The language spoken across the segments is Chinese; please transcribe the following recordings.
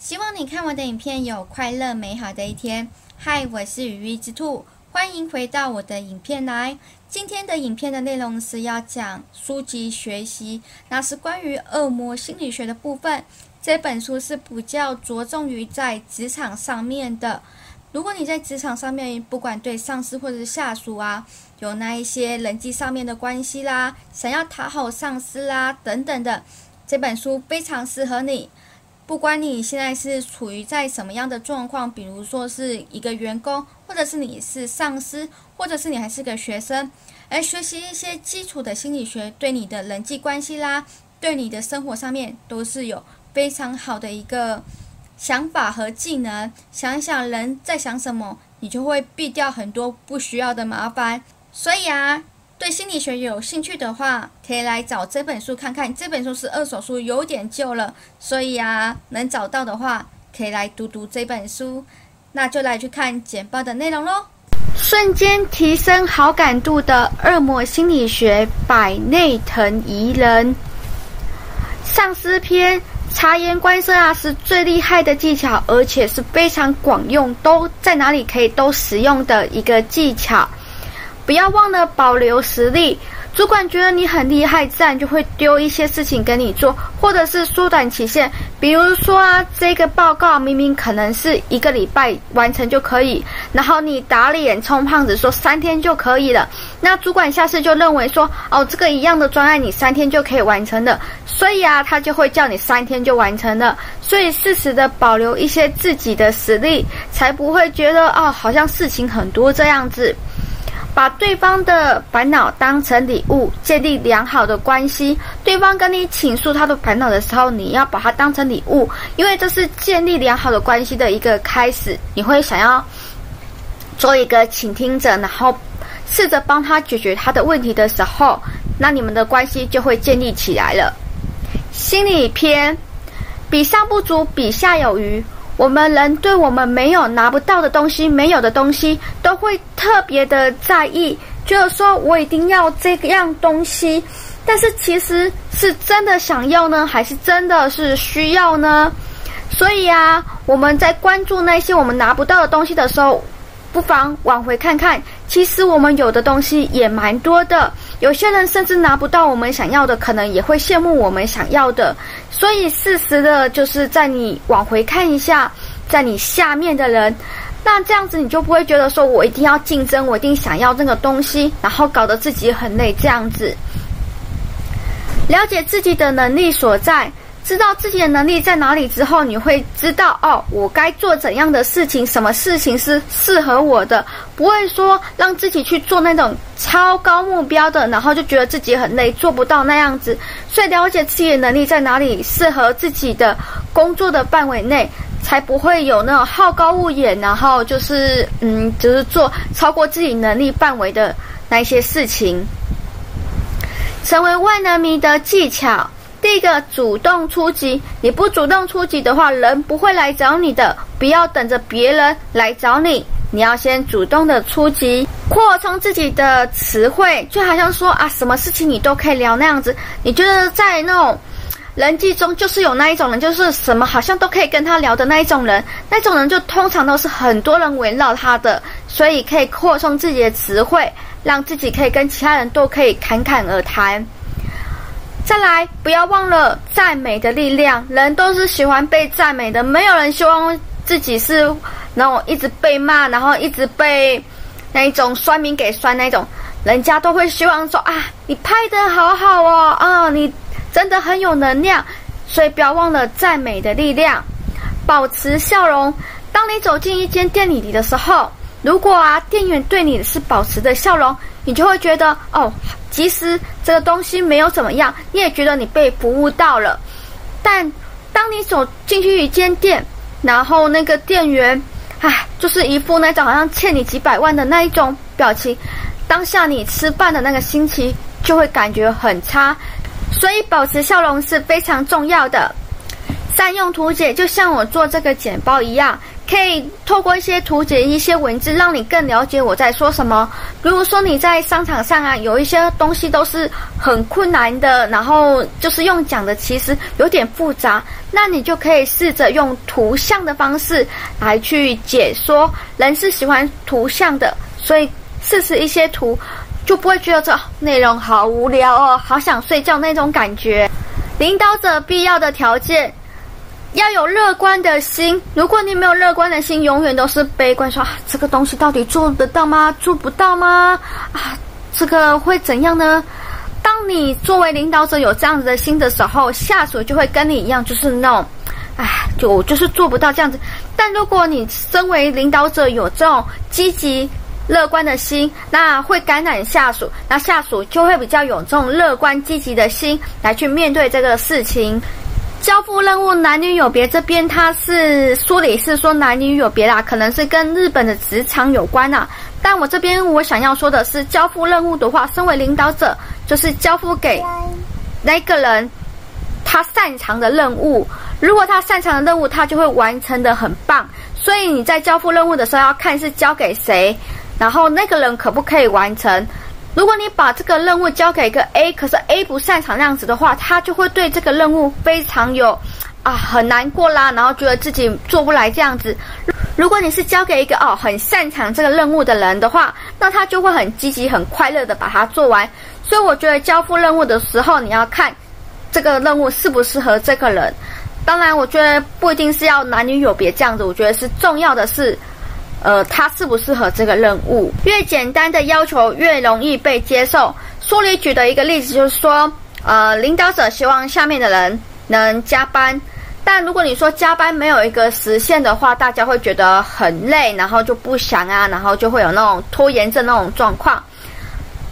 希望你看我的影片有快乐美好的一天。嗨，我是鱼鱼之兔，欢迎回到我的影片来。今天的影片的内容是要讲书籍学习，那是关于恶魔心理学的部分。这本书是比较着重于在职场上面的。如果你在职场上面，不管对上司或者是下属啊，有那一些人际上面的关系啦，想要讨好上司啦等等的，这本书非常适合你。不管你现在是处于在什么样的状况，比如说是一个员工，或者是你是上司，或者是你还是个学生，而学习一些基础的心理学，对你的人际关系啦，对你的生活上面都是有非常好的一个想法和技能。想想人在想什么，你就会避掉很多不需要的麻烦。所以啊。对心理学有兴趣的话，可以来找这本书看看。这本书是二手书，有点旧了，所以啊，能找到的话，可以来读读这本书。那就来去看简报的内容喽。瞬间提升好感度的恶魔心理学，百内藤宜人。上司篇，察言观色啊，是最厉害的技巧，而且是非常广用，都在哪里可以都使用的一个技巧。不要忘了保留实力。主管觉得你很厉害，自然就会丢一些事情给你做，或者是缩短期限。比如说啊，这个报告明明可能是一个礼拜完成就可以，然后你打脸充胖子说三天就可以了。那主管下次就认为说，哦，这个一样的专案你三天就可以完成的，所以啊，他就会叫你三天就完成了。所以适时的保留一些自己的实力，才不会觉得哦，好像事情很多这样子。把对方的烦恼当成礼物，建立良好的关系。对方跟你倾诉他的烦恼的时候，你要把它当成礼物，因为这是建立良好的关系的一个开始。你会想要做一个倾听者，然后试着帮他解决他的问题的时候，那你们的关系就会建立起来了。心理篇，比上不足，比下有余。我们人对我们没有拿不到的东西，没有的东西，都会特别的在意，就是说我一定要这样东西，但是其实是真的想要呢，还是真的是需要呢？所以啊，我们在关注那些我们拿不到的东西的时候，不妨往回看看，其实我们有的东西也蛮多的。有些人甚至拿不到我们想要的，可能也会羡慕我们想要的。所以，适时的就是在你往回看一下，在你下面的人，那这样子你就不会觉得说我一定要竞争，我一定想要这个东西，然后搞得自己很累。这样子，了解自己的能力所在。知道自己的能力在哪里之后，你会知道哦，我该做怎样的事情，什么事情是适合我的，不会说让自己去做那种超高目标的，然后就觉得自己很累，做不到那样子。所以了解自己的能力在哪里，适合自己的工作的范围内，才不会有那种好高骛远，然后就是嗯，就是做超过自己能力范围的那一些事情。成为万人迷的技巧。第一个，主动出击。你不主动出击的话，人不会来找你的。不要等着别人来找你，你要先主动的出击，扩充自己的词汇。就好像说啊，什么事情你都可以聊那样子。你就是在那种人际中，就是有那一种人，就是什么好像都可以跟他聊的那一种人。那种人就通常都是很多人围绕他的，所以可以扩充自己的词汇，让自己可以跟其他人都可以侃侃而谈。再来，不要忘了赞美的力量。人都是喜欢被赞美的，没有人希望自己是那种一直被骂，然后一直被那一种酸民给酸那种。人家都会希望说啊，你拍的好好哦，啊，你真的很有能量。所以不要忘了赞美的力量，保持笑容。当你走进一间店里的时候，如果啊，店员对你是保持的笑容，你就会觉得哦。其实这个东西没有怎么样，你也觉得你被服务到了。但当你走进去一间店，然后那个店员，唉，就是一副那种好像欠你几百万的那一种表情，当下你吃饭的那个心情就会感觉很差。所以保持笑容是非常重要的。善用图解，就像我做这个简报一样，可以透过一些图解、一些文字，让你更了解我在说什么。比如说你在商场上啊，有一些东西都是很困难的，然后就是用讲的，其实有点复杂，那你就可以试着用图像的方式来去解说。人是喜欢图像的，所以试试一些图，就不会觉得这内容好无聊哦，好想睡觉那种感觉。领导者必要的条件。要有乐观的心。如果你没有乐观的心，永远都是悲观，说啊，这个东西到底做得到吗？做不到吗？啊，这个会怎样呢？当你作为领导者有这样子的心的时候，下属就会跟你一样，就是那种，哎，就就是做不到这样子。但如果你身为领导者有这种积极乐观的心，那会感染下属，那下属就会比较有这种乐观积极的心来去面对这个事情。交付任务男女有别，这边他是书里是说男女有别啦，可能是跟日本的职场有关呐。但我这边我想要说的是，交付任务的话，身为领导者，就是交付给那个人他擅长的任务。如果他擅长的任务，他就会完成的很棒。所以你在交付任务的时候，要看是交给谁，然后那个人可不可以完成。如果你把这个任务交给一个 A，可是 A 不擅长那样子的话，他就会对这个任务非常有啊很难过啦，然后觉得自己做不来这样子。如果你是交给一个哦很擅长这个任务的人的话，那他就会很积极、很快乐的把它做完。所以我觉得交付任务的时候，你要看这个任务适不适合这个人。当然，我觉得不一定是要男女有别这样子，我觉得是重要的是。呃，他适不适合这个任务？越简单的要求越容易被接受。书里举的一个例子就是说，呃，领导者希望下面的人能加班，但如果你说加班没有一个时限的话，大家会觉得很累，然后就不想啊，然后就会有那种拖延症那种状况。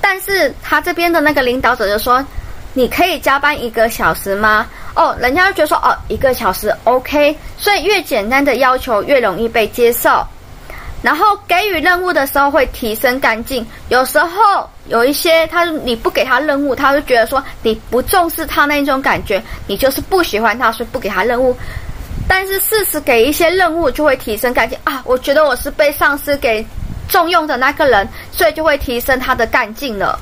但是他这边的那个领导者就说，你可以加班一个小时吗？哦，人家就觉得说，哦，一个小时 OK。所以越简单的要求越容易被接受。然后给予任务的时候会提升干劲。有时候有一些他你不给他任务，他就觉得说你不重视他那种感觉，你就是不喜欢他，所以不给他任务。但是适时给一些任务就会提升干劲啊！我觉得我是被上司给重用的那个人，所以就会提升他的干劲了。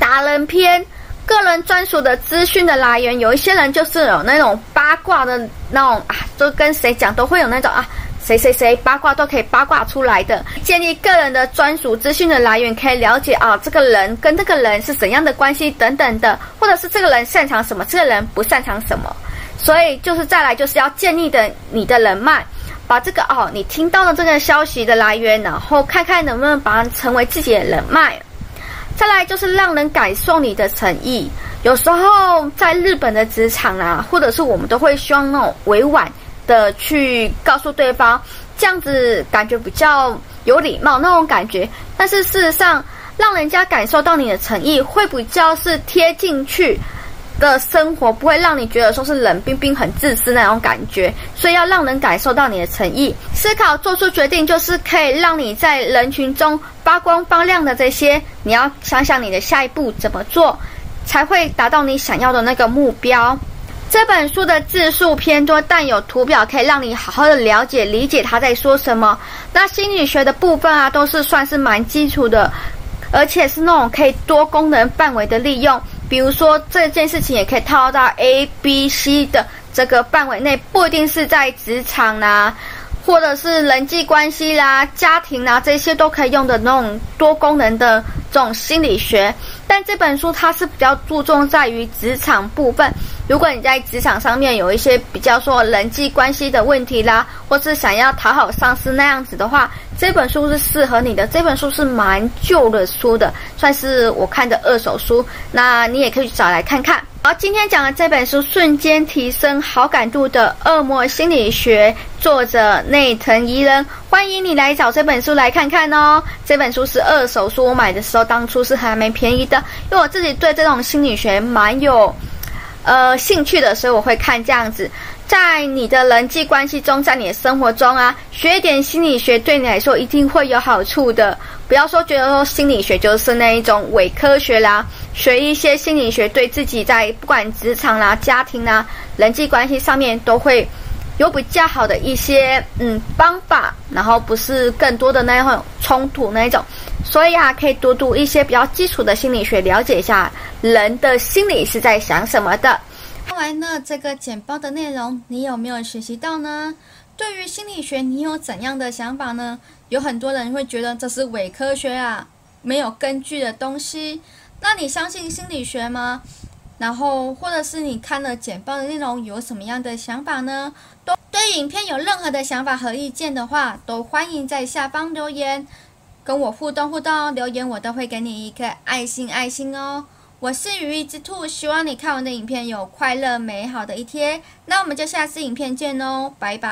达人篇，个人专属的资讯的来源，有一些人就是有那种八卦的那种啊，就跟谁讲都会有那种啊。谁谁谁八卦都可以八卦出来的，建立个人的专属资讯的来源，可以了解啊，这个人跟这个人是怎样的关系等等的，或者是这个人擅长什么，这个人不擅长什么。所以就是再来就是要建立的你的人脉，把这个哦，你听到的这个消息的来源，然后看看能不能把它成为自己的人脉。再来就是让人感受你的诚意，有时候在日本的职场啊，或者是我们都会希望那种委婉。的去告诉对方，这样子感觉比较有礼貌那种感觉，但是事实上，让人家感受到你的诚意，会比较是贴进去的生活，不会让你觉得说是冷冰冰、很自私那种感觉。所以要让人感受到你的诚意，思考做出决定，就是可以让你在人群中发光发亮的这些，你要想想你的下一步怎么做，才会达到你想要的那个目标。这本书的字数偏多，但有图表可以让你好好的了解、理解他在说什么。那心理学的部分啊，都是算是蛮基础的，而且是那种可以多功能范围的利用。比如说这件事情也可以套到 A、B、C 的这个范围内，不一定是在职场啊，或者是人际关系啦、家庭啦，这些都可以用的那种多功能的这种心理学。但这本书它是比较注重在于职场部分。如果你在职场上面有一些比较说人际关系的问题啦，或是想要讨好上司那样子的话，这本书是适合你的。这本书是蛮旧的书的，算是我看的二手书，那你也可以找来看看。好，今天讲的这本书《瞬间提升好感度的恶魔心理学》，作者内藤宜人，欢迎你来找这本书来看看哦。这本书是二手书，我买的时候当初是还蛮便宜的，因为我自己对这种心理学蛮有。呃，兴趣的时候我会看这样子，在你的人际关系中，在你的生活中啊，学一点心理学对你来说一定会有好处的。不要说觉得说心理学就是那一种伪科学啦，学一些心理学对自己在不管职场啦、家庭啦、人际关系上面都会有比较好的一些嗯方法，然后不是更多的那一种冲突那一种。所以啊，可以多读一些比较基础的心理学，了解一下人的心理是在想什么的。看完了这个简报的内容，你有没有学习到呢？对于心理学，你有怎样的想法呢？有很多人会觉得这是伪科学啊，没有根据的东西。那你相信心理学吗？然后，或者是你看了简报的内容，有什么样的想法呢？都对影片有任何的想法和意见的话，都欢迎在下方留言，跟我互动互动。留言我都会给你一颗爱心爱心哦。我是羽翼之兔，希望你看完的影片有快乐美好的一天。那我们就下次影片见哦，拜拜。